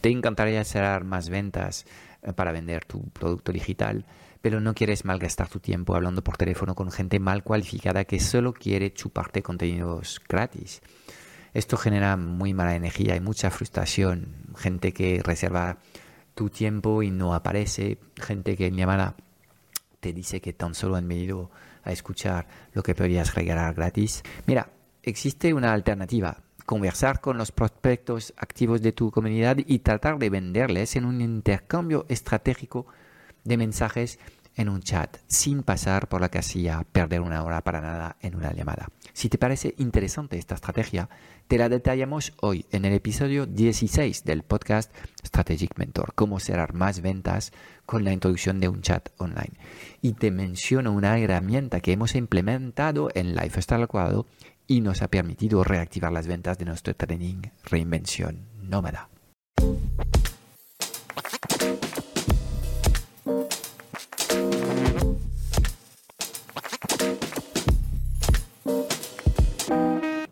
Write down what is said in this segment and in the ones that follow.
Te encantaría cerrar más ventas eh, para vender tu producto digital, pero no quieres malgastar tu tiempo hablando por teléfono con gente mal cualificada que solo quiere chuparte contenidos gratis. Esto genera muy mala energía y mucha frustración. Gente que reserva tu tiempo y no aparece. Gente que en llamada te dice que tan solo han venido a escuchar lo que podrías regalar gratis. Mira, existe una alternativa. Conversar con los prospectos activos de tu comunidad y tratar de venderles en un intercambio estratégico de mensajes en un chat sin pasar por la casilla perder una hora para nada en una llamada. Si te parece interesante esta estrategia, te la detallamos hoy en el episodio 16 del podcast Strategic Mentor, cómo cerrar más ventas con la introducción de un chat online. Y te menciono una herramienta que hemos implementado en Lifestyle cuadrado y nos ha permitido reactivar las ventas de nuestro training Reinvención Nómada.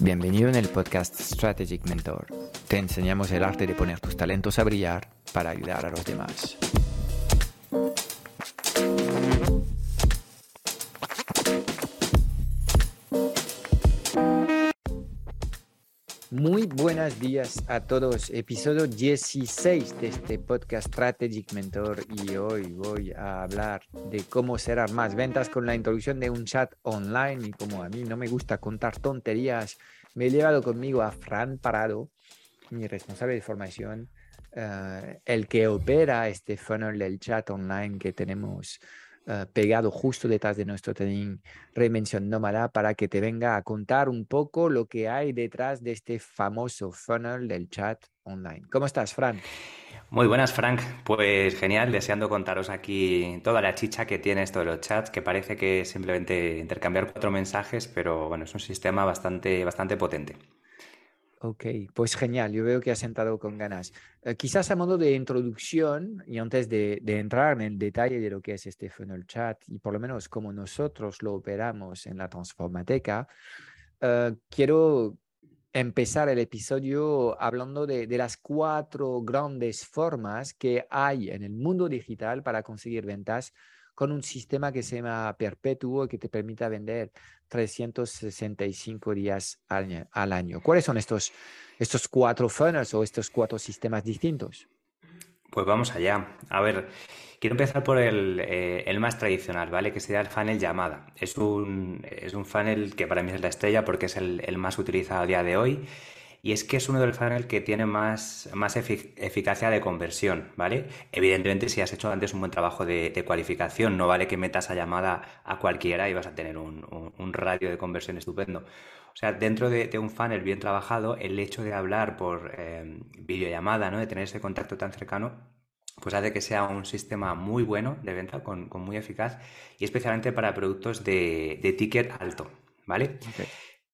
Bienvenido en el podcast Strategic Mentor. Te enseñamos el arte de poner tus talentos a brillar para ayudar a los demás. Muy buenos días a todos. Episodio 16 de este podcast Strategic Mentor y hoy voy a hablar de cómo cerrar más ventas con la introducción de un chat online y como a mí no me gusta contar tonterías, me he llevado conmigo a Fran Parado, mi responsable de formación, eh, el que opera este funnel del chat online que tenemos eh, pegado justo detrás de nuestro training Reinvención Nómada para que te venga a contar un poco lo que hay detrás de este famoso funnel del chat online. ¿Cómo estás, Fran? Muy buenas, Frank. Pues genial, deseando contaros aquí toda la chicha que tiene esto de los chats, que parece que es simplemente intercambiar cuatro mensajes, pero bueno, es un sistema bastante, bastante potente. Ok, pues genial, yo veo que has sentado con ganas. Eh, quizás a modo de introducción y antes de, entrar en el detalle de lo que es este funnel chat y por lo menos cómo nosotros lo operamos en la Transformateca, eh, quiero empezar el episodio hablando de, de, las cuatro grandes formas que hay en el mundo digital para conseguir ventas con un sistema que se llama perpetuo y que te permita vender 365 días al, año. ¿Cuáles son estos, estos cuatro funnels o estos cuatro sistemas distintos? Pues vamos allá. A ver, quiero empezar por el, eh, el, más tradicional, ¿vale? Que sería el funnel llamada. Es un, es un funnel que para mí es la estrella porque es el, el más utilizado a día de hoy y es que es uno de los funnels que tiene más, más eficacia de conversión, ¿vale? Evidentemente, si has hecho antes un buen trabajo de, cualificación, no vale que metas a llamada a cualquiera y vas a tener un, radio de conversión estupendo. O sea, dentro de, un funnel bien trabajado, el hecho de hablar por eh, videollamada, ¿no? De tener ese contacto tan cercano, pues hace que sea un sistema muy bueno de venta, con, muy eficaz, y especialmente para productos de, ticket alto, ¿vale?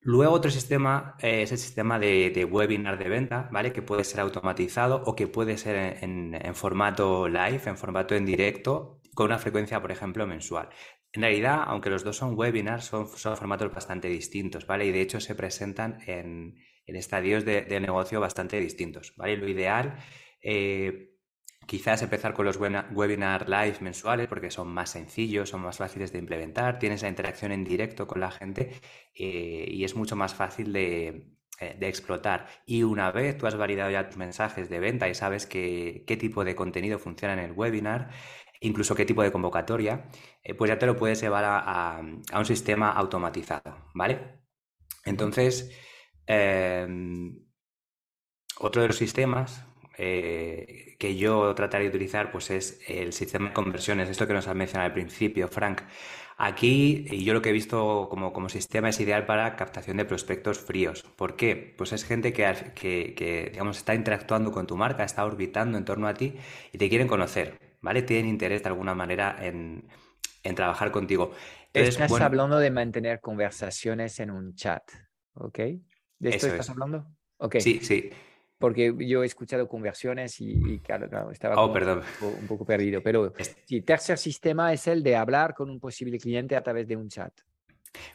Luego otro sistema eh, es el sistema de, webinar de venta, ¿vale? Que puede ser automatizado o que puede ser en, formato live, en formato en directo, con una frecuencia, por ejemplo, mensual. En realidad, aunque los dos son webinars, son, formatos bastante distintos, ¿vale? Y de hecho se presentan en, estadios de, negocio bastante distintos, ¿vale? Lo ideal eh, Quizás empezar con los webinar live mensuales porque son más sencillos, son más fáciles de implementar, tienes la interacción en directo con la gente eh, y es mucho más fácil eh, de, explotar. Y una vez tú has validado ya tus mensajes de venta y sabes qué tipo de contenido funciona en el webinar, incluso qué tipo de convocatoria, eh, pues ya te lo puedes llevar a, un sistema automatizado, ¿vale? Entonces, otro de los sistemas eh, que yo trataría de utilizar pues es el sistema de conversiones, esto que nos has mencionado al principio, Frank. Aquí yo lo que he visto como, como sistema es ideal para captación de prospectos fríos. ¿Por qué? Pues es gente que, que, digamos, está interactuando con tu marca, está orbitando en torno a ti y te quieren conocer, ¿vale? Tienen interés de alguna manera en, trabajar contigo. estás hablando de mantener conversaciones en un chat, ¿ok? ¿De esto estás hablando? Okay. Sí, sí porque yo he escuchado conversiones y, claro, estaba oh, un, poco, perdido. Pero sí, tercer sistema es el de hablar con un posible cliente a través de un chat.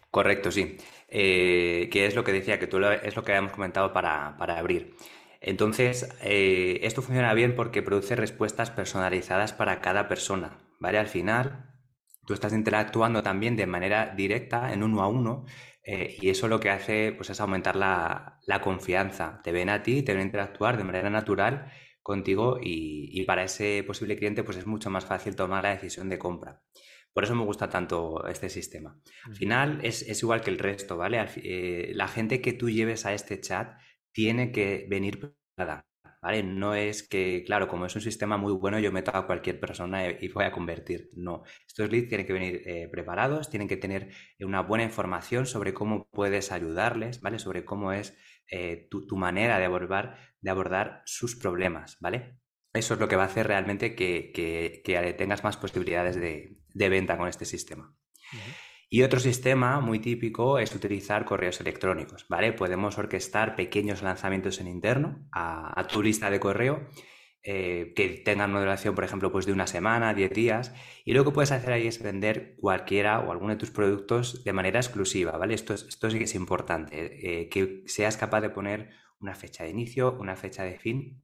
Correcto, sí. Eh, que es lo que decía, que tú es lo que habíamos comentado para, abrir. Entonces, eh, esto funciona bien porque produce respuestas personalizadas para cada persona, ¿vale? Al final, tú estás interactuando también de manera directa, en uno a uno, eh, y eso lo que hace pues, es aumentar la, confianza. Te ven a ti, te ven interactuar de manera natural contigo y, para ese posible cliente pues es mucho más fácil tomar la decisión de compra. Por eso me gusta tanto este sistema. Al final es, igual que el resto, ¿vale? Eh, la gente que tú lleves a este chat tiene que venir preparada. ¿Vale? No es que, claro, como es un sistema muy bueno, yo meto a cualquier persona y voy a convertir. No, estos leads tienen que venir eh, preparados, tienen que tener una buena información sobre cómo puedes ayudarles, ¿vale? Sobre cómo es eh, tu, manera de abordar, de abordar sus problemas, ¿vale? Eso es lo que va a hacer realmente que, tengas más posibilidades de, venta con este sistema. Y otro sistema muy típico es utilizar correos electrónicos, ¿vale? Podemos orquestar pequeños lanzamientos en interno a, tu lista de correo eh, que tengan una duración, por ejemplo, pues de una semana, 10 días, y lo que puedes hacer ahí es vender cualquiera o alguno de tus productos de manera exclusiva, ¿vale? Esto, esto sí que es importante, eh, que seas capaz de poner una fecha de inicio, una fecha de fin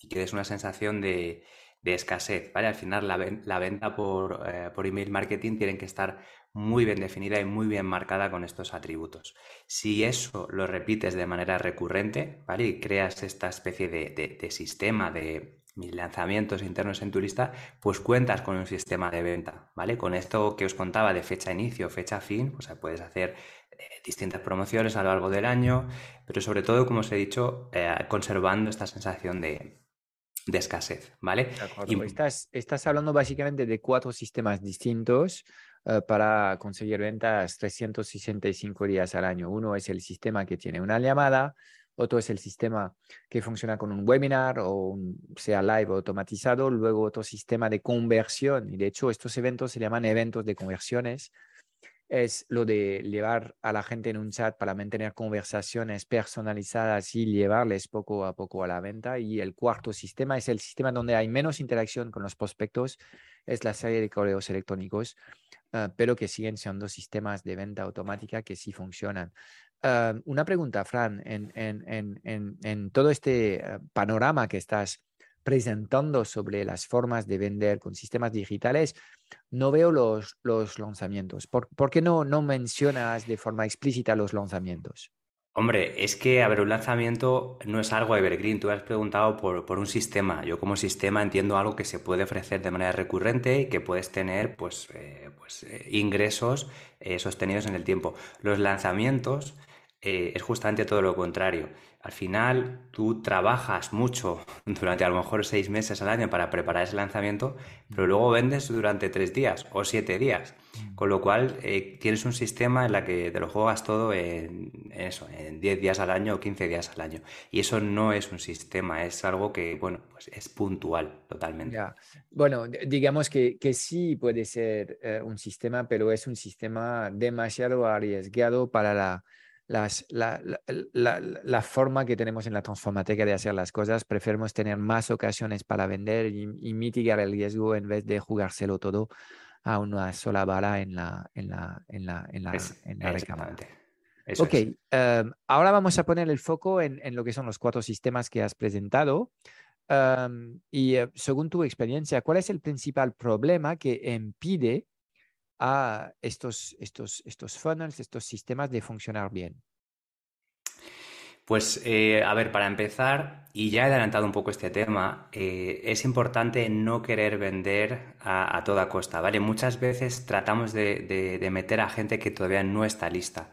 y que des una sensación de, escasez, ¿vale? Al final la, venta por, eh, por email marketing tienen que estar muy bien definida y muy bien marcada con estos atributos. Si eso lo repites de manera recurrente, ¿vale? Y creas esta especie de, sistema de mis lanzamientos internos en tu lista, pues cuentas con un sistema de venta, ¿vale? Con esto que os contaba de fecha inicio, fecha fin, pues puedes hacer eh, distintas promociones a lo largo del año, pero sobre todo, como os he dicho, eh, conservando esta sensación de, escasez, ¿vale? estás, estás hablando básicamente de cuatro sistemas distintos eh, para conseguir ventas 365 días al año. Uno es el sistema que tiene una llamada, otro es el sistema que funciona con un webinar o sea live automatizado, luego otro sistema de conversión. Y de hecho, estos eventos se llaman eventos de conversiones. Es lo de llevar a la gente en un chat para mantener conversaciones personalizadas y llevarles poco a poco a la venta. Y el cuarto sistema es el sistema donde hay menos interacción con los prospectos, es la serie de correos electrónicos Ah, pero que siguen siendo sistemas de venta automática que sí funcionan. Ah, una pregunta, Fran, en, en, en, en todo este ah, panorama que estás presentando sobre las formas de vender con sistemas digitales, no veo los, los lanzamientos. ¿Por, ¿Por, qué no, no mencionas de forma explícita los lanzamientos? Hombre, es que, a ver, un lanzamiento no es algo evergreen. Tú has preguntado por, un sistema. Yo como sistema entiendo algo que se puede ofrecer de manera recurrente y que puedes tener, pues, eh, pues eh, ingresos eh, sostenidos en el tiempo. Los lanzamientos es justamente todo lo contrario al final tú trabajas mucho durante a lo mejor seis meses al año para preparar ese lanzamiento, pero luego vendes durante tres días o siete días. Mm. Con lo cual eh, tienes un sistema en la que te lo juegas todo en, eso, en 10 días al año o 15 días al año. Y eso no es un sistema, es algo que, bueno, pues es puntual totalmente. Bueno, digamos que, que, sí puede ser eh, un sistema, pero es un sistema demasiado arriesgado para la la, forma que tenemos en la transformateca de hacer las cosas. Preferimos tener más ocasiones para vender y, mitigar el riesgo en vez de jugárselo todo a una sola bala en la, en la, en la, en la, en la recámara. ok, em, ahora vamos a poner el foco en, en, lo que son los cuatro sistemas que has presentado. Em, y eh, según tu experiencia, ¿cuál es el principal problema que impide a estos, estos, estos funnels, estos sistemas de funcionar bien? Pues, eh, a ver, para empezar, y ya he adelantado un poco este tema, eh, es importante no querer vender a, toda costa, ¿vale? Muchas veces tratamos de, meter a gente que todavía no está lista.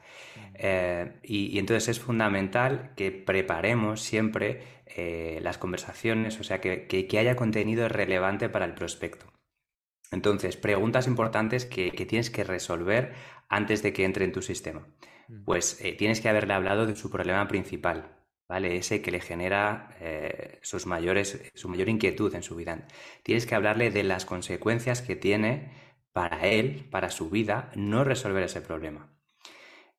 Eh, y, entonces es fundamental que preparemos siempre las conversaciones, o sea, que, haya contenido relevante para el prospecto. Entonces, preguntas importantes que, tienes que resolver antes de que entre en tu sistema. Mm. Pues eh, tienes que haberle hablado de su problema principal, ¿vale? Ese que le genera sus mayores, su mayor inquietud en su vida. Tienes que hablarle de las consecuencias que tiene para él, para su vida, no resolver ese problema.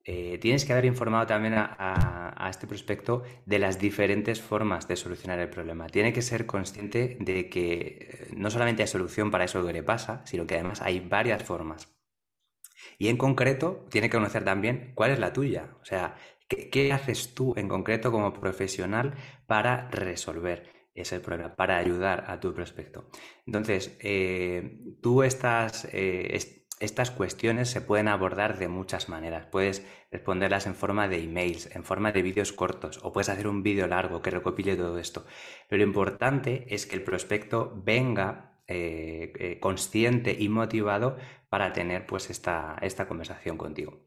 Eh, tienes que haber informado también a, este prospecto de las diferentes formas de solucionar el problema. Tiene que ser consciente de que eh, no solamente hay solución para eso que le pasa, sino que además hay varias formas. Y en concreto, tiene que conocer también cuál es la tuya. O sea, qué, haces tú en concreto como profesional para resolver ese problema, para ayudar a tu prospecto. Entonces, eh, tú estás estas cuestiones se pueden abordar de muchas maneras. Puedes responderlas en forma de emails, en forma de vídeos cortos, o puedes hacer un vídeo largo que recopile todo esto. Pero lo importante es que el prospecto venga eh, eh, consciente y motivado para tener pues esta, esta conversación contigo.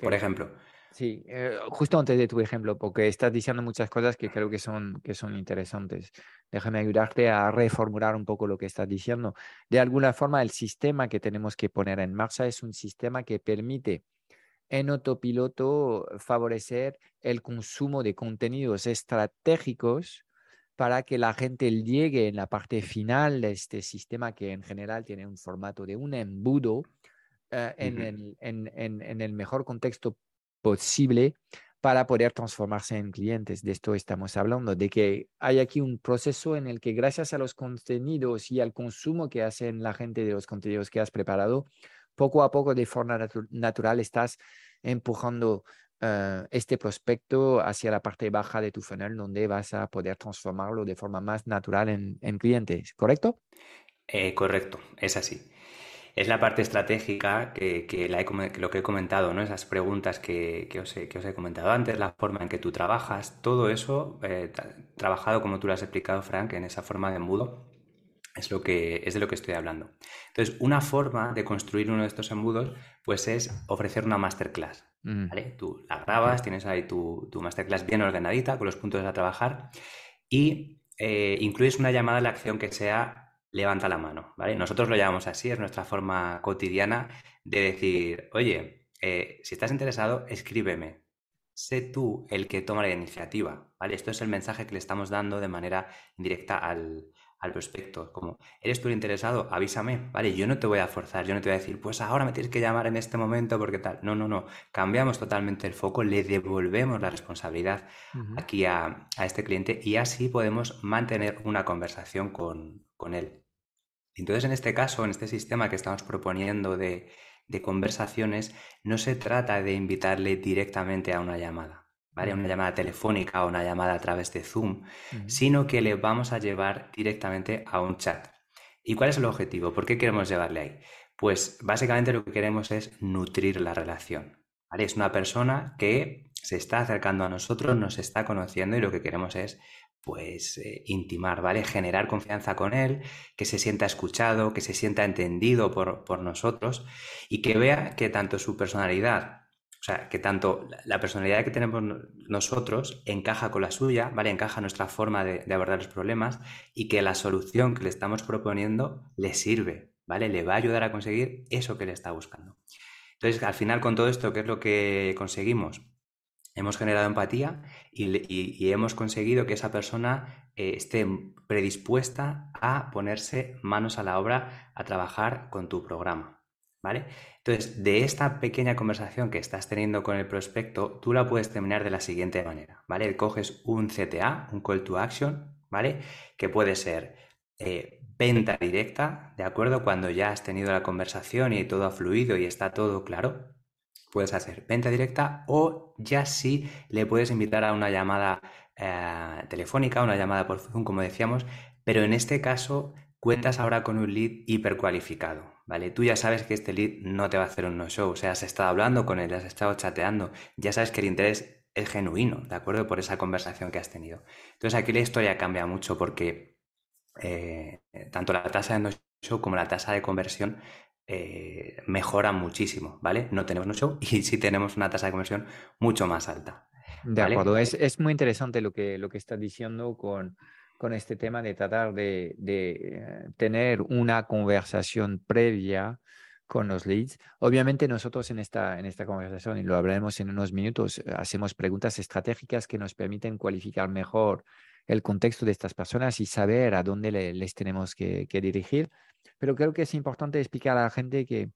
Por ejemplo, Sí, eh, justo antes de tu ejemplo, porque estás diciendo muchas cosas que creo que son, que son interesantes. Déjame ayudarte a reformular un poco lo que estás diciendo. De alguna forma, el sistema que tenemos que poner en marcha es un sistema que permite en autopiloto favorecer el consumo de contenidos estratégicos para que la gente llegue en la parte final de este sistema que en general tiene un formato de un embudo eh, en, el, en, en, en, el mejor contexto posible para poder transformarse en clientes. De esto estamos hablando, de que hay aquí un proceso en el que gracias a los contenidos y al consumo que hacen la gente de los contenidos que has preparado, poco a poco de forma natural estás empujando eh, este prospecto hacia la parte baja de tu funnel donde vas a poder transformarlo de forma más natural en, clientes, ¿correcto? Eh, correcto, es así es la parte estratégica que, lo que he comentado, ¿no? Esas preguntas que, os he, comentado antes, la forma en que tú trabajas, todo eso, eh, trabajado como tú lo has explicado, Frank, en esa forma de embudo, es, lo que, es de lo que estoy hablando. Entonces, una forma de construir uno de estos embudos, pues es ofrecer una masterclass. ¿vale? Tú la grabas, tienes ahí tu, masterclass bien ordenadita, con los puntos a trabajar, y eh, incluyes una llamada a la acción que sea levanta la mano, ¿vale? Nosotros lo llamamos así, es nuestra forma cotidiana de decir, oye, eh, si estás interesado, escríbeme. Sé tú el que toma la iniciativa, ¿vale? Esto es el mensaje que le estamos dando de manera indirecta al, al prospecto. Como, ¿eres tú el interesado? Avísame, ¿vale? Yo no te voy a forzar, yo no te voy a decir, pues ahora me tienes que llamar en este momento porque tal. No, no, no. Cambiamos totalmente el foco, le devolvemos la responsabilidad aquí a, a, este cliente y así podemos mantener una conversación con, con él. Entonces, en este caso, en este sistema que estamos proponiendo de, conversaciones, no se trata de invitarle directamente a una llamada, ¿vale? Una llamada telefónica o una llamada a través de Zoom, sino que le vamos a llevar directamente a un chat. ¿Y cuál es el objetivo? ¿Por qué queremos llevarle ahí? Pues básicamente lo que queremos es nutrir la relación. ¿vale? Es una persona que se está acercando a nosotros, nos está conociendo y lo que queremos es pues eh, intimar, ¿vale? Generar confianza con él, que se sienta escuchado, que se sienta entendido por, por, nosotros y que vea que tanto su personalidad, o sea, que tanto la personalidad que tenemos nosotros encaja con la suya, ¿vale? Encaja nuestra forma de, de abordar los problemas y que la solución que le estamos proponiendo le sirve, ¿vale? Le va a ayudar a conseguir eso que le está buscando. Entonces, al final, con todo esto, ¿qué es lo que conseguimos? Hemos generado empatía y, hemos conseguido que esa persona eh, esté predispuesta a ponerse manos a la obra a trabajar con tu programa. ¿Vale? Entonces, de esta pequeña conversación que estás teniendo con el prospecto, tú la puedes terminar de la siguiente manera, ¿vale? Coges un CTA, un call to action, ¿vale? Que puede ser eh, venta directa, ¿de acuerdo? Cuando ya has tenido la conversación y todo ha fluido y está todo claro, puedes hacer venta directa o ya sí le puedes invitar a una llamada eh, telefónica, una llamada por Zoom, como decíamos, pero en este caso cuentas ahora con un lead hipercualificado, ¿vale? Tú ya sabes que este lead no te va a hacer un no-show, o sea, has estado hablando con él, has estado chateando, ya sabes que el interés es genuino, ¿de acuerdo? Por esa conversación que has tenido. Entonces aquí la historia cambia mucho porque eh, tanto la tasa de no-show como la tasa de conversión eh, mejora muchísimo, ¿vale? No tenemos no show y sí tenemos una tasa de conversión mucho más alta. De acuerdo, es, es, muy interesante lo que, lo que estás diciendo con, con este tema de tratar de, de eh, tener una conversación previa con los leads. Obviamente nosotros en esta, en esta conversación, y lo hablaremos en unos minutos, hacemos preguntas estratégicas que nos permiten cualificar mejor el contexto de estas personas y saber a dónde les tenemos que, que dirigir. Pero creo que es importante explicar a la gente que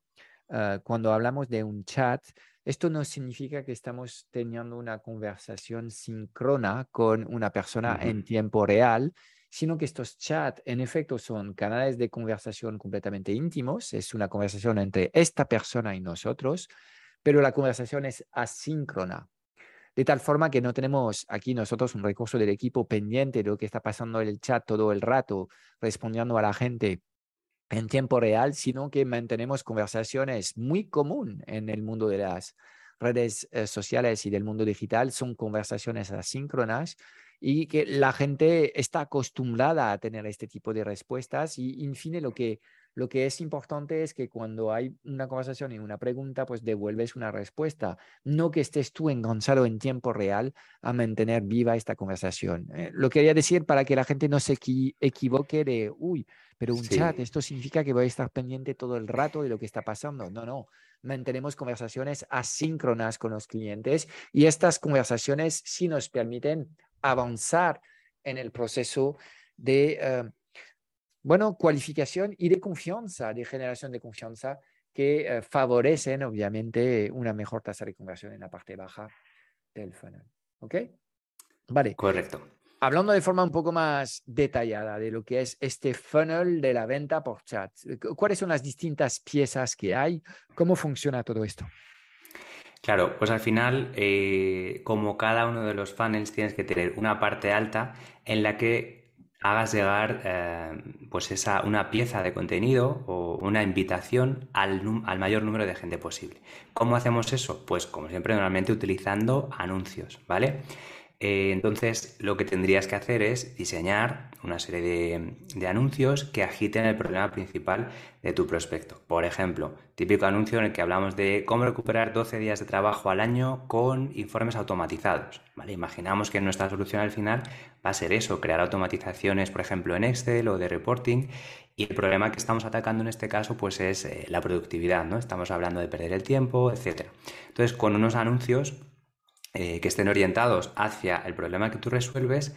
ah, cuando hablamos de un chat, esto no significa que estamos teniendo una conversación síncrona con una persona en tiempo real, sino que estos chats en efecto son canales de conversación completamente íntimos, es una conversación entre esta persona y nosotros, pero la conversación es asíncrona. De tal forma que no tenemos aquí nosotros un recurso del equipo pendiente de lo que está pasando en el chat todo el rato, respondiendo a la gente en tiempo real, sino que mantenemos conversaciones muy común en el mundo de las redes eh, sociales y del mundo digital, son conversaciones asíncronas y que la gente está acostumbrada a tener este tipo de respuestas y, en fin, lo que lo que es importante es que cuando hay una conversación y una pregunta, pues devuelves una respuesta, no que estés tú enganchado en tiempo real a mantener viva esta conversación. Eh, lo quería decir para que la gente no se equivoque de, uy, pero un chat, esto significa que voy a estar pendiente todo el rato de lo que está pasando. No, no, mantenemos conversaciones asíncronas con los clientes y estas conversaciones sí nos permiten avanzar en el proceso de... Eh, bueno, cualificación y de confianza, de generación de confianza que eh, favorecen obviamente una mejor tasa de conversión en la parte baja del funnel. ¿Ok? Vale. Correcto. Hablando de forma un poco más detallada de lo que es este funnel de la venta por chat, ¿cuáles son las distintas piezas que hay? ¿Cómo funciona todo esto? Claro, pues al final, eh, como cada uno de los funnels, tienes que tener una parte alta en la que hagas llegar eh, pues esa, una pieza de contenido o una invitación al, al, mayor número de gente posible. ¿Cómo hacemos eso? Pues como siempre, normalmente utilizando anuncios, ¿vale? Eh, entonces, lo que tendrías que hacer es diseñar una serie de, anuncios que agiten el problema principal de tu prospecto. Por ejemplo, típico anuncio en el que hablamos de cómo recuperar 12 días de trabajo al año con informes automatizados. Imaginamos que nuestra solución al final va a ser eso, crear automatizaciones, por ejemplo, en Excel o de reporting. Y el problema que estamos atacando en este caso pues es eh, la productividad, ¿no? Estamos hablando de perder el tiempo, etc. Entonces, con unos anuncios eh, que estén orientados hacia el problema que tú resuelves,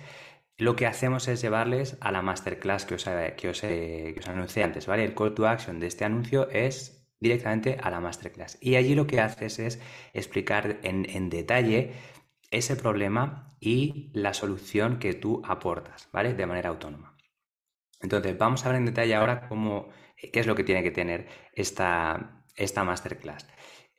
lo que hacemos es llevarles a la masterclass que os, que os, que os anuncié antes, ¿vale? El call to action de este anuncio es directamente a la masterclass. Y allí lo que haces es explicar en, detalle ese problema y la solución que tú aportas, ¿vale? De manera autónoma. Entonces, vamos a ver en detalle ahora cómo, qué es lo que tiene que tener esta, esta masterclass.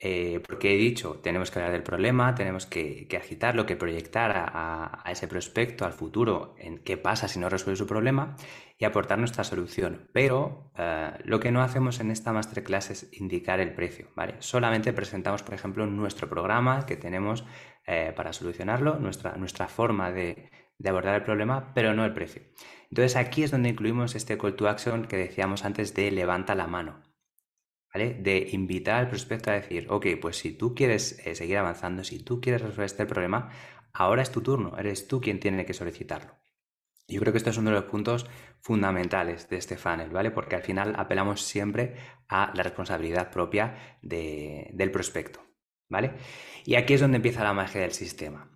Eh, porque he dicho, tenemos que hablar del problema, tenemos que, agitarlo, que proyectar a, ese prospecto, al futuro, en qué pasa si no resuelve su problema y aportar nuestra solución. Pero eh, lo que no hacemos en esta masterclass es indicar el precio, ¿vale? Solamente presentamos, por ejemplo, nuestro programa que tenemos eh, para solucionarlo, nuestra, nuestra forma de, de abordar el problema, pero no el precio. Entonces aquí es donde incluimos este call to action que decíamos antes de levanta la mano. De invitar al prospecto a decir, ok, pues si tú quieres eh, seguir avanzando, si tú quieres resolver este problema, ahora es tu turno, eres tú quien tiene que solicitarlo. Yo creo que esto es uno de los puntos fundamentales de este funnel, ¿vale? Porque al final apelamos siempre a la responsabilidad propia del prospecto, ¿vale? Y aquí es donde empieza la magia del sistema.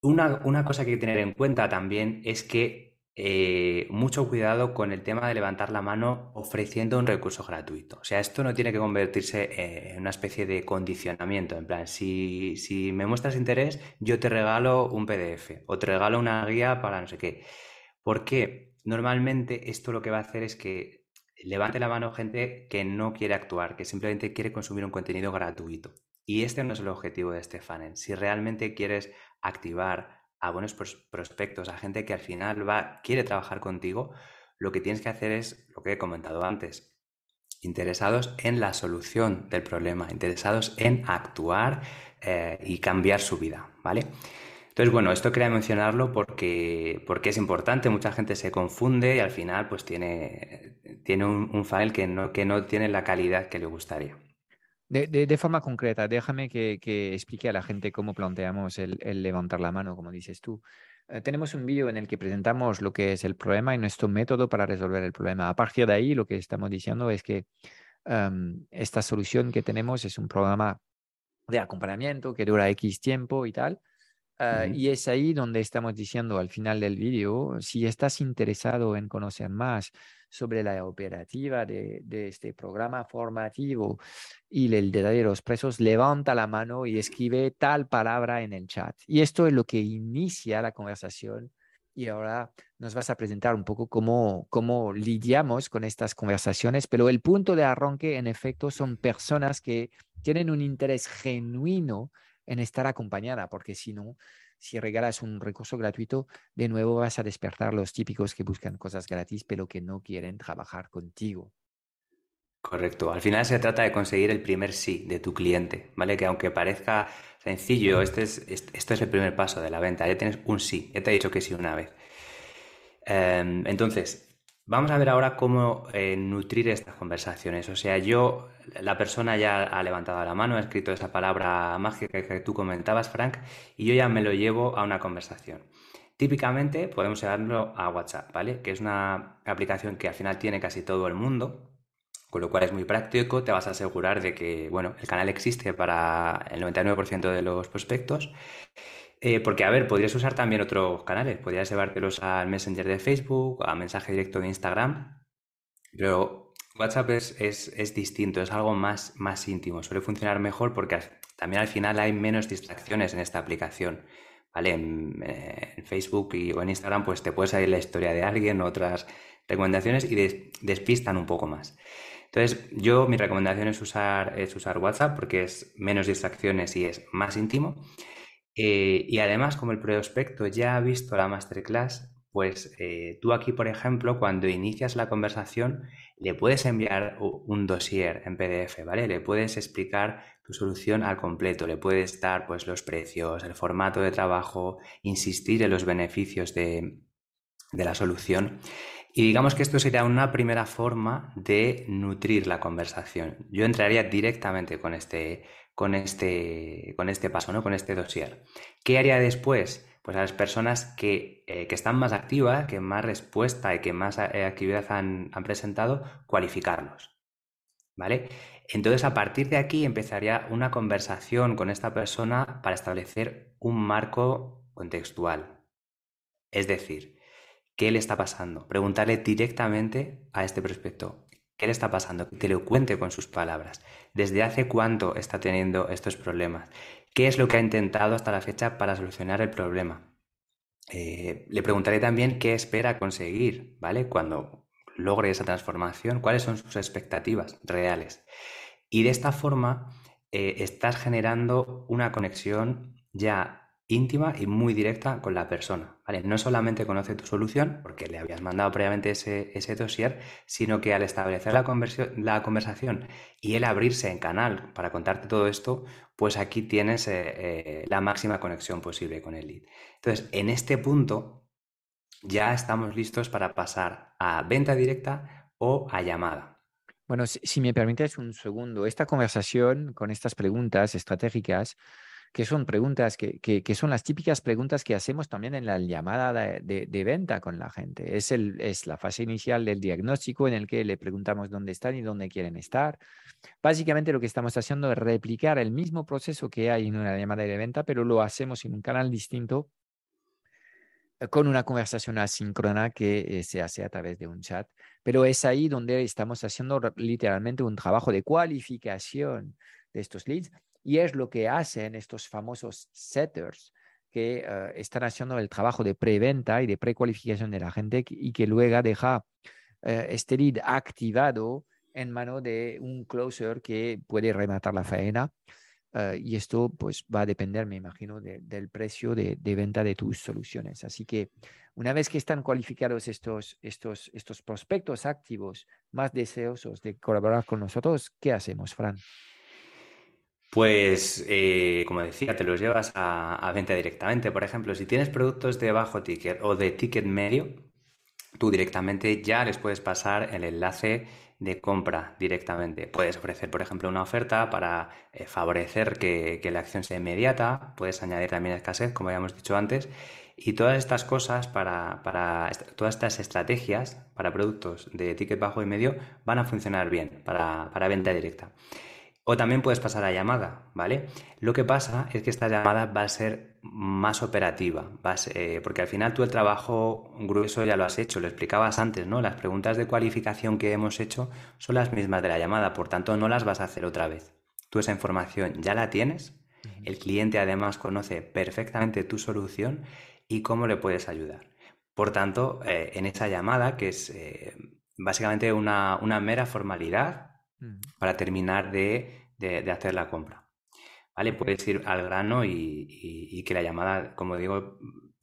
Una, una cosa que hay que tener en cuenta también es que eh, mucho cuidado con el tema de levantar la mano ofreciendo un recurso gratuito. O sea, esto no tiene que convertirse eh, en una especie de condicionamiento. En plan, si, me muestras interés, yo te regalo un PDF o te regalo una guía para no sé qué. Porque normalmente esto lo que va a hacer es que levante la mano gente que no quiere actuar, que simplemente quiere consumir un contenido gratuito. Y este no es el objetivo de este. Si realmente quieres activar a buenos prospectos, a gente que al final va, quiere trabajar contigo, lo que tienes que hacer es lo que he comentado antes, interesados en la solución del problema, interesados en actuar eh, y cambiar su vida, ¿vale? Entonces, bueno, esto quería mencionarlo porque, porque es importante, mucha gente se confunde y al final pues tiene, tiene un, un file que no, que no tiene la calidad que le gustaría. De, de, forma concreta, déjame que, que, explique a la gente cómo planteamos el, el levantar la mano, como dices tú. Eh, tenemos un vídeo en el que presentamos lo que es el problema y nuestro método para resolver el problema. A partir de ahí, lo que estamos diciendo es que um, esta solución que tenemos es un programa de acompañamiento que dura X tiempo y tal. Uh, y es ahí donde estamos diciendo al final del vídeo, si estás interesado en conocer más sobre la operativa de, este programa formativo y el de los precios, levanta la mano y escribe tal palabra en el chat. Y esto es lo que inicia la conversación. Y ahora nos vas a presentar un poco cómo, cómo lidiamos con estas conversaciones, pero el punto de arranque, en efecto, son personas que tienen un interés genuino en estar acompañada, porque si no, si regalas un recurso gratuito, de nuevo vas a despertar los típicos que buscan cosas gratis, pero que no quieren trabajar contigo. Correcto. Al final se trata de conseguir el primer sí de tu cliente, ¿vale? Que aunque parezca sencillo, este es, esto es el primer paso de la venta. Ya tienes un sí, ya te he dicho que sí una vez. Em, entonces, Vamos a ver ahora cómo eh, nutrir estas conversaciones. O sea, yo, la persona ya ha levantado la mano, ha escrito esa palabra mágica que tú comentabas, Frank, y yo ya me lo llevo a una conversación. Típicamente podemos llevarlo a WhatsApp, ¿vale? Que es una aplicación que al final tiene casi todo el mundo, con lo cual es muy práctico, te vas a asegurar de que, bueno, el canal existe para el 99% de los prospectos eh, porque, a ver, podrías usar también otros canales, podrías llevártelos al Messenger de Facebook, a mensaje directo de Instagram, pero WhatsApp es, es, distinto, es algo más, más íntimo, suele funcionar mejor porque también al final hay menos distracciones en esta aplicación. ¿Vale? En, Facebook y, o en Instagram, pues te puedes salir la historia de alguien, otras recomendaciones y despistan un poco más. Entonces, yo mi recomendación es usar, es usar WhatsApp porque es menos distracciones y es más íntimo. Eh, y además, como el prospecto ya ha visto la masterclass, pues eh, tú aquí, por ejemplo, cuando inicias la conversación, le puedes enviar un dossier en PDF, ¿vale? Le puedes explicar tu solución al completo, le puedes dar pues los precios, el formato de trabajo, insistir en los beneficios de, de la solución. Y digamos que esto sería una primera forma de nutrir la conversación. Yo entraría directamente con este, con este, con este paso, ¿no? con este dossier. ¿Qué haría después? Pues a las personas que, eh, que están más activas, que más respuesta y que más eh, actividad han, han, presentado, cualificarlos. ¿Vale? Entonces, a partir de aquí empezaría una conversación con esta persona para establecer un marco contextual. Es decir, ¿qué le está pasando? Preguntarle directamente a este prospecto, ¿Qué le está pasando? Que te lo cuente con sus palabras. ¿Desde hace cuánto está teniendo estos problemas? ¿Qué es lo que ha intentado hasta la fecha para solucionar el problema? Eh, le preguntaré también qué espera conseguir, ¿vale? Cuando logre esa transformación, cuáles son sus expectativas reales. Y de esta forma eh, estás generando una conexión ya íntima y muy directa con la persona. ¿vale? No solamente conoce tu solución, porque le habías mandado previamente ese, ese dossier, sino que al establecer la, la conversación y el abrirse en canal para contarte todo esto, pues aquí tienes eh, eh, la máxima conexión posible con el lead. Entonces, en este punto ya estamos listos para pasar a venta directa o a llamada. Bueno, si me permites un segundo, esta conversación con estas preguntas estratégicas que son preguntas que, que, son las típicas preguntas que hacemos también en la llamada de, venta con la gente. Es, el, es la fase inicial del diagnóstico en el que le preguntamos dónde están y dónde quieren estar. Básicamente lo que estamos haciendo es replicar el mismo proceso que hay en una llamada de venta, pero lo hacemos en un canal distinto eh, con una conversación asíncrona que eh, se hace a través de un chat. Pero es ahí donde estamos haciendo literalmente un trabajo de cualificación de estos leads y es lo que hacen estos famosos setters que eh, están haciendo el trabajo de preventa y de precualificación de la gente y que luego deja eh, este lead activado en mano de un closer que puede rematar la faena. Eh, y esto pues va a depender, me imagino, del precio de, de, venta de tus soluciones. Así que una vez que están cualificados estos, estos, estos prospectos activos más deseosos de colaborar con nosotros, ¿qué hacemos, Fran? Pues, eh, como decía, te los llevas a, venta directamente. Por ejemplo, si tienes productos de bajo ticket o de ticket medio, tú directamente ya les puedes pasar el enlace de compra directamente. Puedes ofrecer, por ejemplo, una oferta para eh, favorecer que, la acción sea inmediata. Puedes añadir también escasez, como habíamos dicho antes. Y todas estas cosas, para, todas estas estrategias para productos de ticket bajo y medio van a funcionar bien para, para venta directa. O también puedes pasar a llamada, ¿vale? Lo que pasa es que esta llamada va a ser más operativa, eh, porque al final tú el trabajo grueso ya lo has hecho, lo explicabas antes, ¿no? Las preguntas de cualificación que hemos hecho son las mismas de la llamada, por tanto no las vas a hacer otra vez. Tú esa información ya la tienes, el cliente además conoce perfectamente tu solución y cómo le puedes ayudar. Por tanto, eh, en esa llamada, que es eh, básicamente una mera formalidad, para terminar de, hacer la compra. ¿Vale? Puedes ir al grano y, que la llamada, como digo,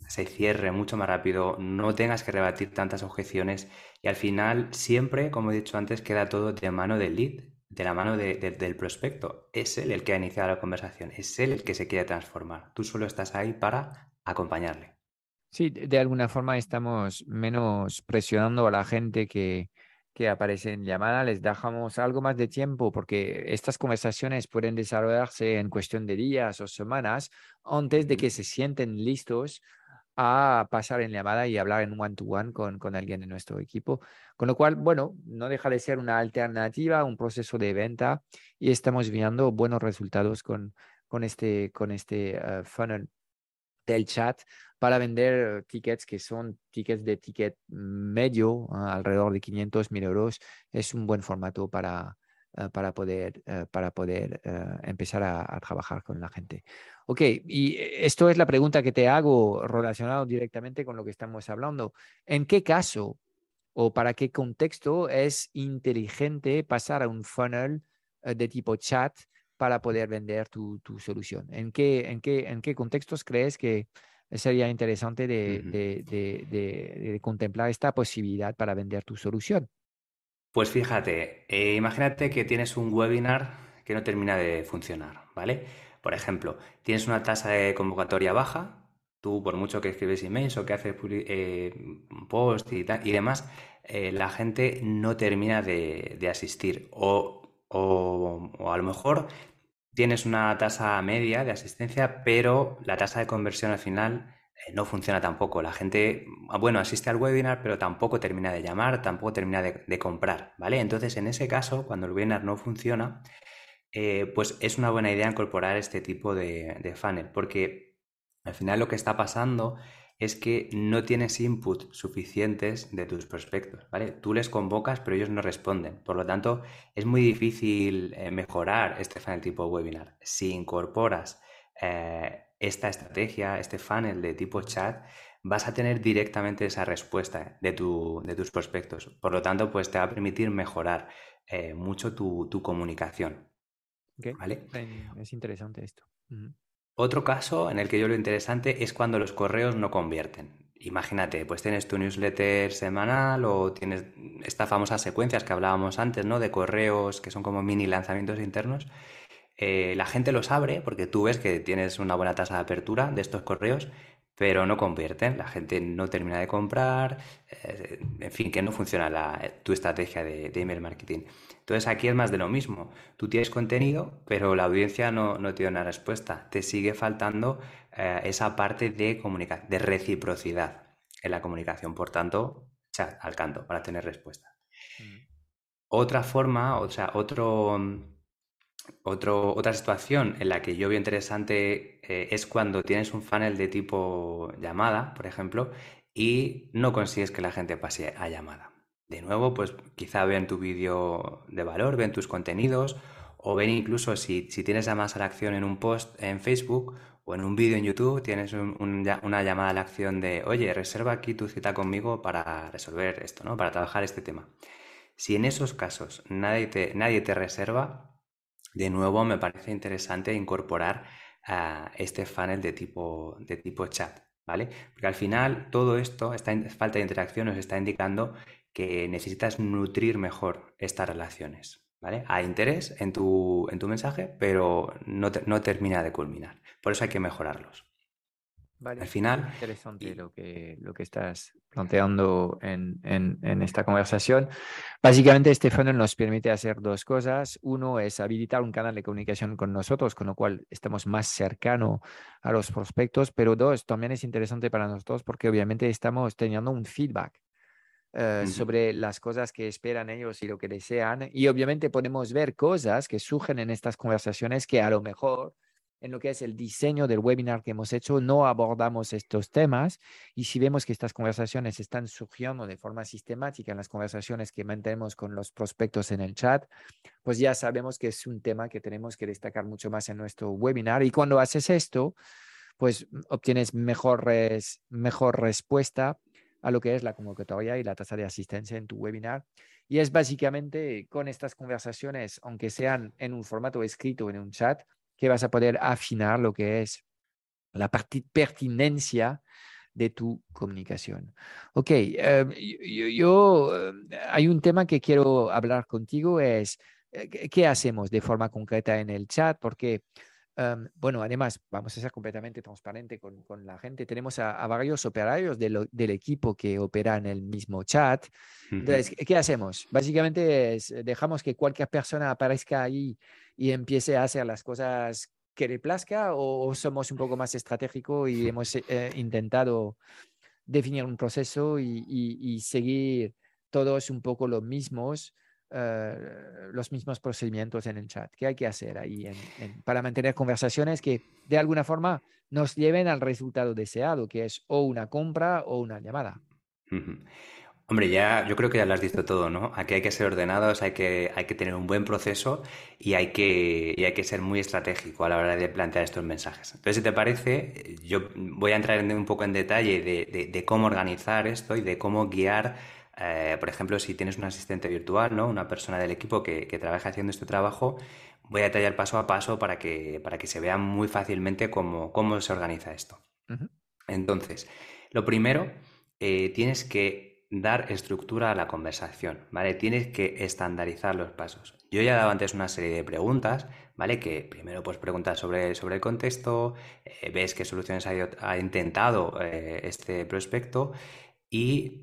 se cierre mucho más rápido, no tengas que rebatir tantas objeciones y al final siempre, como he dicho antes, queda todo de mano del lead, de la mano del prospecto. Es él el que ha iniciado la conversación, es él el que se quiere transformar. Tú solo estás ahí para acompañarle. Sí, de alguna forma estamos menos presionando a la gente que, que aparecen en llamada, les dejamos algo más de tiempo porque estas conversaciones pueden desarrollarse en cuestión de días o semanas antes de que se sienten listos a pasar en llamada y hablar en one-to-one con, con alguien de nuestro equipo. Con lo cual, bueno, no deja de ser una alternativa, un proceso de venta y estamos viendo buenos resultados con, con este, con este eh, funnel del chat para vender tickets que son tickets de ticket medio, ah, alrededor de 500 mil euros. Es un buen formato para, ah, para poder, ah, para poder empezar a, trabajar con la gente. Ok, y esto es la pregunta que te hago relacionado directamente con lo que estamos hablando. ¿En qué caso o para qué contexto es inteligente pasar a un funnel de tipo chat para poder vender tu, tu solución? ¿En qué, en, qué, ¿En qué contextos crees que sería interesante de, de, de, contemplar esta posibilidad para vender tu solución? Pues fíjate, eh, imagínate que tienes un webinar que no termina de funcionar, ¿vale? Por ejemplo, tienes una tasa de convocatoria baja, tú por mucho que escribes emails o que haces eh, post y, y demás, eh, la gente no termina de, asistir o, o, a lo mejor tienes una tasa media de asistencia, pero la tasa de conversión al final eh, no funciona tampoco. La gente, ah, bueno, asiste al webinar, pero tampoco termina de llamar, tampoco termina de, comprar, ¿vale? Entonces, en ese caso, cuando el webinar no funciona, eh, pues es una buena idea incorporar este tipo de, de funnel, porque al final lo que está pasando es que no tienes input suficientes de tus prospectos, ¿vale? Tú les convocas, pero ellos no responden. Por lo tanto, es muy difícil eh, mejorar este funnel tipo webinar. Si incorporas eh, esta estrategia, este funnel de tipo chat, vas a tener directamente esa respuesta de, tus prospectos. Por lo tanto, pues te va a permitir mejorar eh, mucho tu, comunicación. ¿Vale? Es interesante esto. Otro caso en el que yo lo interesante es cuando los correos no convierten. Imagínate, pues tienes tu newsletter semanal o tienes estas famosas secuencias que hablábamos antes, ¿no? De correos que son como mini lanzamientos internos. Eh, la gente los abre porque tú ves que tienes una buena tasa de apertura de estos correos, pero no convierten, la gente no termina de comprar, eh, en fin, que no funciona tu estrategia de, email marketing. Entonces aquí es más de lo mismo, tú tienes contenido, pero la audiencia no, tiene una respuesta, te sigue faltando eh, esa parte de, de reciprocidad en la comunicación, por tanto, chat al canto para tener respuesta. Mm. Otra forma, o sea, otro otra situación en la que yo veo interesante eh, es cuando tienes un funnel de tipo llamada, por ejemplo, y no consigues que la gente pase a llamada. De nuevo, pues quizá ven tu vídeo de valor, ven tus contenidos, o ven incluso si, tienes llamadas a la acción en un post en Facebook o en un vídeo en YouTube, tienes una llamada a la acción de, oye, reserva aquí tu cita conmigo para resolver esto, ¿no? Para trabajar este tema. Si en esos casos nadie te, nadie te reserva, de nuevo, me parece interesante incorporar ah, este funnel de tipo, de tipo chat, ¿vale? Porque al final todo esto, esta falta de interacción nos está indicando que necesitas nutrir mejor estas relaciones, ¿vale? Hay interés en tu, en tu mensaje, pero no, no termina de culminar. Por eso hay que mejorarlos. Al final. Interesante lo, que, lo que estás planteando en, en, esta conversación. Básicamente, este funnel nos permite hacer dos cosas. Uno es habilitar un canal de comunicación con nosotros, con lo cual estamos más cercanos a los prospectos. Pero dos, también es interesante para nosotros porque obviamente estamos teniendo un feedback. Eh, sobre las cosas que esperan ellos y lo que desean. Y obviamente podemos ver cosas que surgen en estas conversaciones que a lo mejor en lo que es el diseño del webinar que hemos hecho, no abordamos estos temas y si vemos que estas conversaciones están surgiendo de forma sistemática en las conversaciones que mantenemos con los prospectos en el chat, pues ya sabemos que es un tema que tenemos que destacar mucho más en nuestro webinar y cuando haces esto, pues obtienes mejores, mejor respuesta a lo que es la convocatoria y la tasa de asistencia en tu webinar. Y es básicamente con estas conversaciones, aunque sean en un formato escrito en un chat, que vas a poder afinar lo que es la pertinencia de tu comunicación. Ok, em, yo, em, hay un tema que quiero hablar contigo, es eh, qué hacemos de forma concreta en el chat, porque, em, bueno, además, vamos a ser completamente transparente con, con la gente. Tenemos a, varios operarios del equipo que opera en el mismo chat. Entonces, ¿qué hacemos? Básicamente es, dejamos que cualquier persona aparezca ahí y empiece a hacer las cosas que le plazca o, somos un poco más estratégicos y hemos eh, intentado definir un proceso y, seguir todos un poco los mismos, eh, los mismos procedimientos en el chat. ¿Qué hay que hacer ahí para mantener conversaciones que de alguna forma nos lleven al resultado deseado, que es o una compra o una llamada? Hombre, ya yo creo que ya lo has visto todo, ¿no? Aquí hay que ser ordenados, hay que, hay que tener un buen proceso y hay, que, y hay que ser muy estratégico a la hora de plantear estos mensajes. Entonces, si te parece, yo voy a entrar un poco en detalle de, de, cómo organizar esto y de cómo guiar, eh, por ejemplo, si tienes un asistente virtual, ¿no? Una persona del equipo que, que trabaja haciendo este trabajo, voy a detallar paso a paso para que, para que se vea muy fácilmente cómo, cómo se organiza esto. Entonces, lo primero, eh, tienes que dar estructura a la conversación, ¿vale? Tienes que estandarizar los pasos. Yo ya he dado antes una serie de preguntas, ¿vale? Que primero pues preguntas sobre, sobre el contexto, eh, ves qué soluciones ha, intentado este prospecto y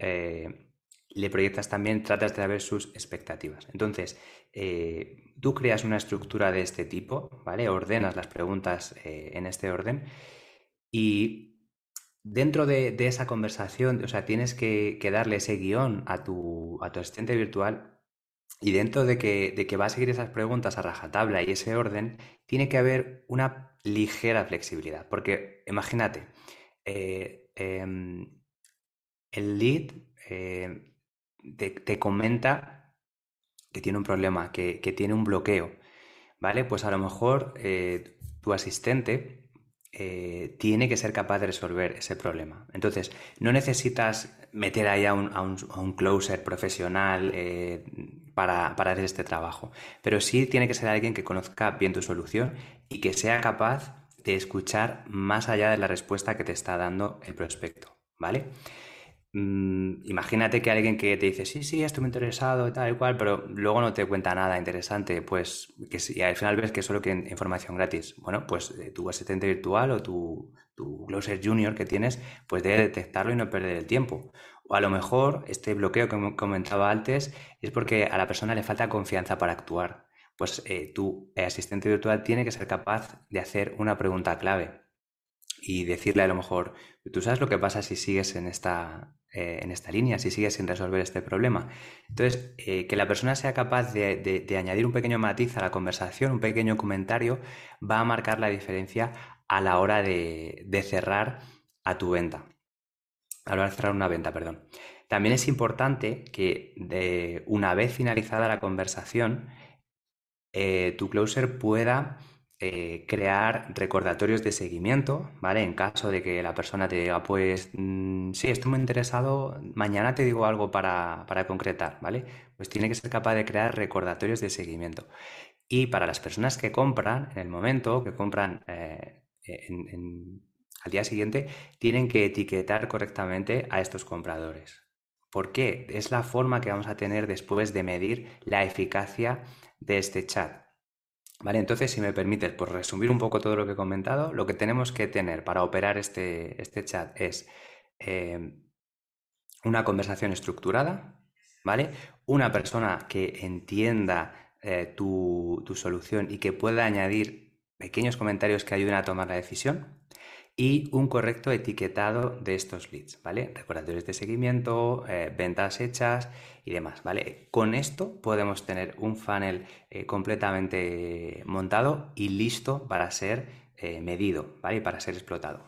le proyectas también, tratas de ver sus expectativas. Entonces, tú creas una estructura de este tipo, ¿vale? Ordenas las preguntas en este orden y Dentro de, esa conversación, o sea, tienes que, darle ese guion a tu, a tu asistente virtual y dentro de que, de que va a seguir esas preguntas a rajatabla y ese orden, tiene que haber una ligera flexibilidad. Porque imagínate, eh, em, el lead te, comenta que tiene un problema, que, tiene un bloqueo, ¿vale? Pues a lo mejor eh, tu asistente eh, tiene que ser capaz de resolver ese problema. Entonces, no necesitas meter ahí a un, a closer profesional eh, para, hacer este trabajo, pero sí tiene que ser alguien que conozca bien tu solución y que sea capaz de escuchar más allá de la respuesta que te está dando el prospecto, ¿vale? Mm, imagínate que alguien que te dice, sí, sí, estoy muy interesado y tal y cual, pero luego no te cuenta nada interesante, pues que si, al final ves que solo quieren información gratis. Bueno, pues eh, tu asistente virtual o tu, tu Closer Junior que tienes, pues debe detectarlo y no perder el tiempo. O a lo mejor este bloqueo que comentaba antes es porque a la persona le falta confianza para actuar. Pues eh, tu asistente virtual tiene que ser capaz de hacer una pregunta clave y decirle a lo mejor, tú sabes lo que pasa si sigues en esta, eh, en esta línea, si sigues sin resolver este problema. Entonces, eh, que la persona sea capaz de, añadir un pequeño matiz a la conversación, un pequeño comentario, va a marcar la diferencia a la hora de, cerrar a tu venta. A la hora de cerrar una venta, perdón. También es importante que de, una vez finalizada la conversación, eh, tu closer pueda eh, crear recordatorios de seguimiento, ¿vale? En caso de que la persona te diga, pues mm, sí, estoy muy interesado, mañana te digo algo para, para, ¿vale? Pues tiene que ser capaz de crear recordatorios de seguimiento. Y para las personas que compran, en el momento que compran eh, al día siguiente, tienen que etiquetar correctamente a estos compradores. ¿Por qué? Es la forma que vamos a tener después de medir la eficacia de este chat. Vale, entonces, si me permites, por resumir un poco todo lo que he comentado, lo que tenemos que tener para operar este, este chat es eh, una conversación estructurada, ¿vale? Una persona que entienda eh, tu, tu solución y que pueda añadir pequeños comentarios que ayuden a tomar la decisión y un correcto etiquetado de estos leads, ¿vale? Recordatorios de seguimiento, eh, ventas hechas y demás, ¿vale? Con esto podemos tener un funnel eh, completamente montado y listo para ser eh, medido, ¿vale? Y para ser explotado.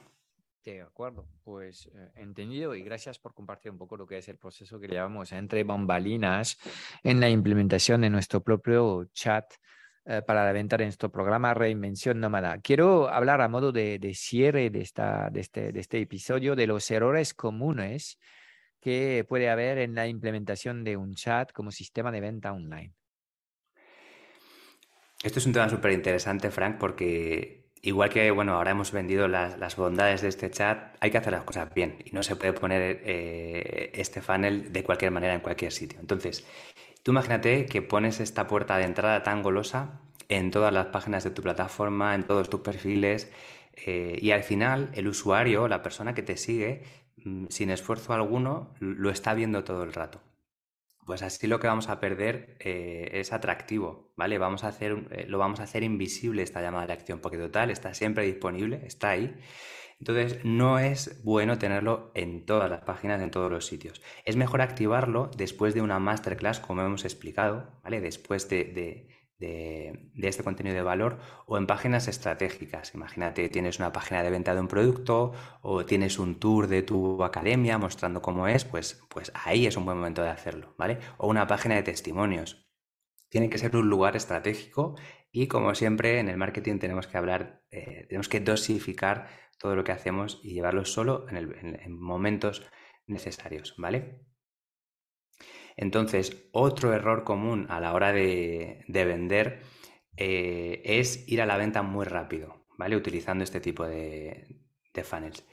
De acuerdo, pues entendido y gracias por compartir un poco lo que es el proceso que llevamos entre bambalinas en la implementación de nuestro propio chat eh, para la venta de nuestro programa Reinvención Nómada. Quiero hablar a modo de, cierre de, esta, de, este, de este episodio de los errores comunes que puede haber en la implementación de un chat como sistema de venta online. Esto es un tema súper interesante, Frank, porque igual que, bueno, ahora hemos vendido las, bondades de este chat, hay que hacer las cosas bien y no se puede poner eh, este funnel de cualquier manera en cualquier sitio. Entonces, Tú imagínate que pones esta puerta de entrada tan golosa en todas las páginas de tu plataforma, en todos tus perfiles, eh, y al final el usuario, la persona que te sigue, mm, sin esfuerzo alguno, lo está viendo todo el rato. Pues así lo que vamos a perder eh, es atractivo, ¿vale? Vamos a hacer, eh, lo vamos a hacer invisible esta llamada de acción, porque total está siempre disponible, está ahí. Entonces, no es bueno tenerlo en todas las páginas, en todos los sitios. Es mejor activarlo después de una masterclass, como hemos explicado, ¿vale? Después de, este contenido de valor o en páginas estratégicas. Imagínate, tienes una página de venta de un producto o tienes un tour de tu academia mostrando cómo es, pues, pues ahí es un buen momento de hacerlo, ¿vale? O una página de testimonios. Tiene que ser un lugar estratégico y como siempre en el marketing tenemos que hablar, eh, tenemos que dosificar todo lo que hacemos y llevarlo solo en, momentos necesarios, ¿vale? Entonces, otro error común a la hora de, vender eh, es ir a la venta muy rápido, ¿vale? Utilizando este tipo de, de funnels.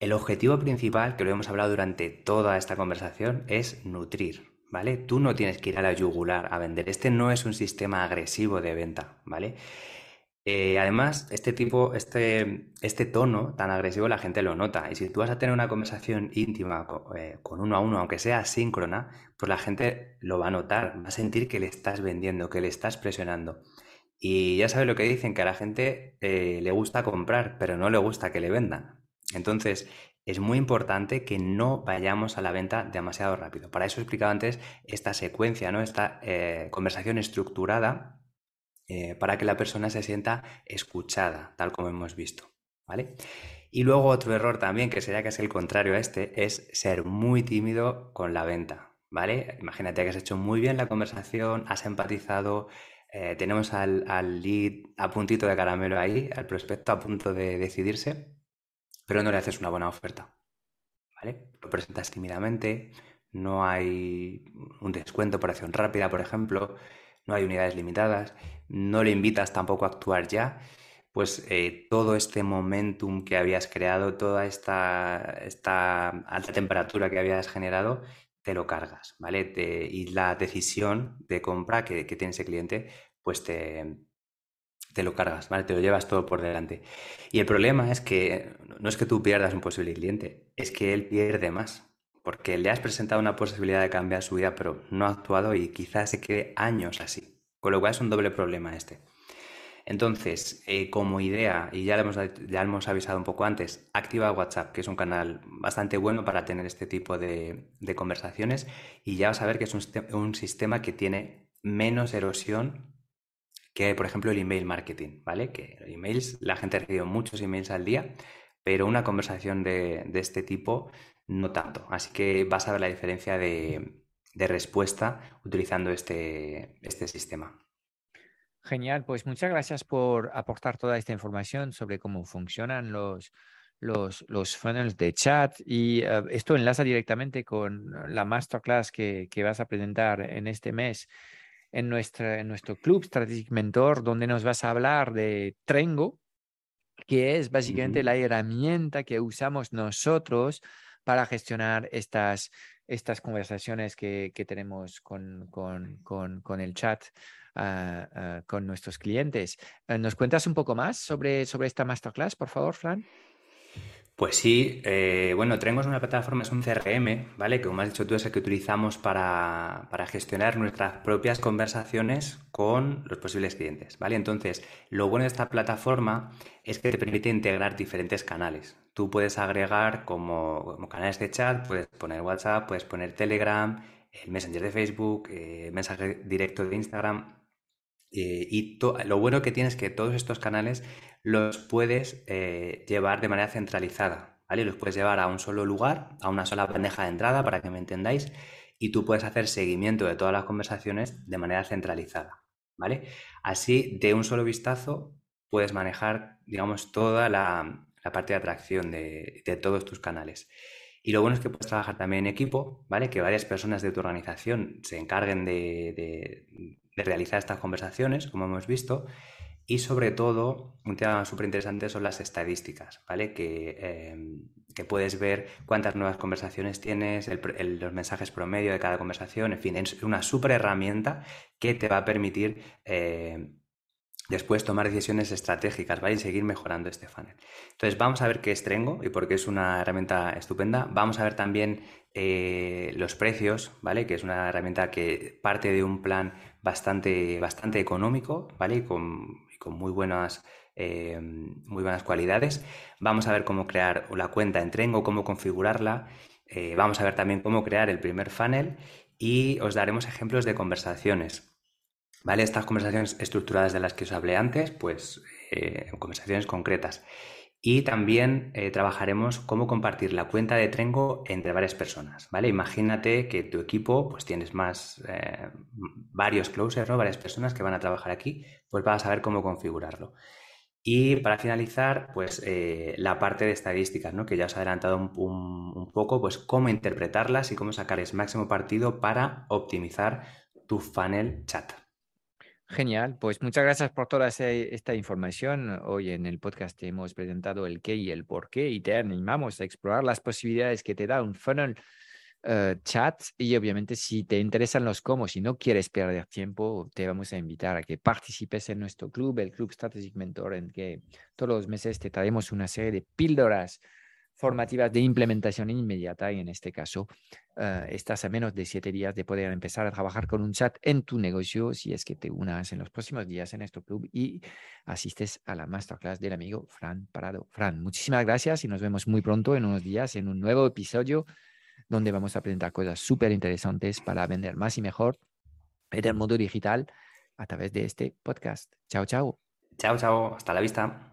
El objetivo principal, que lo hemos hablado durante toda esta conversación, es nutrir, ¿vale? Tú no tienes que ir a la yugular a vender. Este no es un sistema agresivo de venta, ¿vale? Eh, además, este tipo, este, este tono tan agresivo la gente lo nota. Y si tú vas a tener una conversación íntima eh, con, uno a uno, aunque sea asíncrona, pues la gente lo va a notar, va a sentir que le estás vendiendo, que le estás presionando. Y ya sabes lo que dicen, que a la gente eh, le gusta comprar, pero no le gusta que le vendan. Entonces, es muy importante que no vayamos a la venta demasiado rápido. Para eso he explicado antes esta secuencia, ¿no? Esta conversación estructurada eh, para que la persona se sienta escuchada, tal como hemos visto. ¿Vale? Y luego otro error también, que sería que es el contrario a este, es ser muy tímido con la venta. ¿Vale? Imagínate que has hecho muy bien la conversación, has empatizado, eh, tenemos al, lead a puntito de caramelo ahí, al prospecto a punto de decidirse, pero no le haces una buena oferta. ¿Vale? Lo presentas tímidamente, no hay un descuento por acción rápida, por ejemplo, no hay unidades limitadas, no le invitas tampoco a actuar ya, pues eh, todo este momentum que habías creado, toda esta, alta temperatura que habías generado, te lo cargas, ¿vale? y la decisión de compra que, tiene ese cliente, pues te, te lo cargas, ¿vale? Te lo llevas todo por delante. Y el problema es que no es que tú pierdas un posible cliente, es que él pierde más, porque le has presentado una posibilidad de cambiar su vida, pero no ha actuado y quizás se quede años así. Con lo cual es un doble problema este. Entonces, eh, como idea, y ya, hemos, ya hemos avisado un poco antes, activa WhatsApp, que es un canal bastante bueno para tener este tipo de, conversaciones, y ya vas a ver que es un, un, sistema que tiene menos erosión que, por ejemplo, el email marketing, ¿vale? Que los emails, la gente ha recibido muchos emails al día, pero una conversación de, de este tipo no tanto. Así que vas a ver la diferencia de, respuesta utilizando este, este sistema. Genial, pues muchas gracias por aportar toda esta información sobre cómo funcionan los, los, los funnels de chat y eh, esto enlaza directamente con la masterclass que, que, vas a presentar en este mes en, nuestra, en nuestro club Strategic Mentor, donde nos vas a hablar de Trengo, que es básicamente la herramienta que usamos nosotros para gestionar estas estas conversaciones que, tenemos con, el chat ah, ah, con nuestros clientes. Eh, ¿Nos cuentas un poco más sobre, sobre esta masterclass, por favor, Fran? Pues sí, eh, bueno, tenemos una plataforma, es un CRM, ¿vale? Que como has dicho tú es el que utilizamos para, gestionar nuestras propias conversaciones con los posibles clientes, ¿vale? Entonces, lo bueno de esta plataforma es que te permite integrar diferentes canales. Tú puedes agregar como, canales de chat, puedes poner WhatsApp, puedes poner Telegram, el Messenger de Facebook, eh, mensaje directo de Instagram. Eh, y lo bueno que tienes es que todos estos canales los puedes eh, llevar de manera centralizada, ¿vale? Los puedes llevar a un solo lugar, a una sola bandeja de entrada, para que me entendáis, y tú puedes hacer seguimiento de todas las conversaciones de manera centralizada, ¿vale? Así, de un solo vistazo, puedes manejar, digamos, toda la, parte de atracción de, todos tus canales. Y lo bueno es que puedes trabajar también en equipo, ¿vale? Que varias personas de tu organización se encarguen de realizar estas conversaciones, como hemos visto, y sobre todo, un tema súper interesante son las estadísticas, ¿vale? Em, que, puedes ver cuántas nuevas conversaciones tienes, los mensajes promedio de cada conversación, en fin, es una súper herramienta que te va a permitir eh, después tomar decisiones estratégicas, ¿vale? Y seguir mejorando este funnel. Entonces, vamos a ver qué es Trengo y por qué es una herramienta estupenda. Vamos a ver también eh, los precios, ¿vale? Que es una herramienta que parte de un plan bastante, bastante económico, ¿vale? con, con muy buenas, eh, muy buenas cualidades. Vamos a ver cómo crear la cuenta en Trengo, cómo configurarla. Eh, vamos a ver también cómo crear el primer funnel y os daremos ejemplos de conversaciones. ¿Vale? Estas conversaciones estructuradas de las que os hablé antes, pues eh, conversaciones concretas. Y también eh, trabajaremos cómo compartir la cuenta de Trengo entre varias personas, ¿vale? Imagínate que tu equipo, pues tienes más, eh, varios closers, ¿no? Varias personas que van a trabajar aquí, pues vas a saber cómo configurarlo. Y para finalizar, pues eh, la parte de estadísticas, ¿no? Que ya os he adelantado un, un poco, pues cómo interpretarlas y cómo sacarles máximo partido para optimizar tu funnel chat. Genial, pues muchas gracias por toda esta información. Hoy en el podcast hemos presentado el qué y el por qué y te animamos a explorar las posibilidades que te da un funnel eh, chat y obviamente si te interesan los cómo, si no quieres perder tiempo, te vamos a invitar a que participes en nuestro club, el Club Strategic Mentor, en que todos los meses te traemos una serie de píldoras formativas de implementación inmediata y en este caso uh, estás a menos de siete días de poder empezar a trabajar con un chat en tu negocio si es que te unas en los próximos días en nuestro club y asistes a la masterclass del amigo Fran Parado. Fran, muchísimas gracias y nos vemos muy pronto en unos días en un nuevo episodio donde vamos a presentar cosas súper interesantes para vender más y mejor en el mundo digital a través de este podcast. Chao, chao. Chao, chao. Hasta la vista.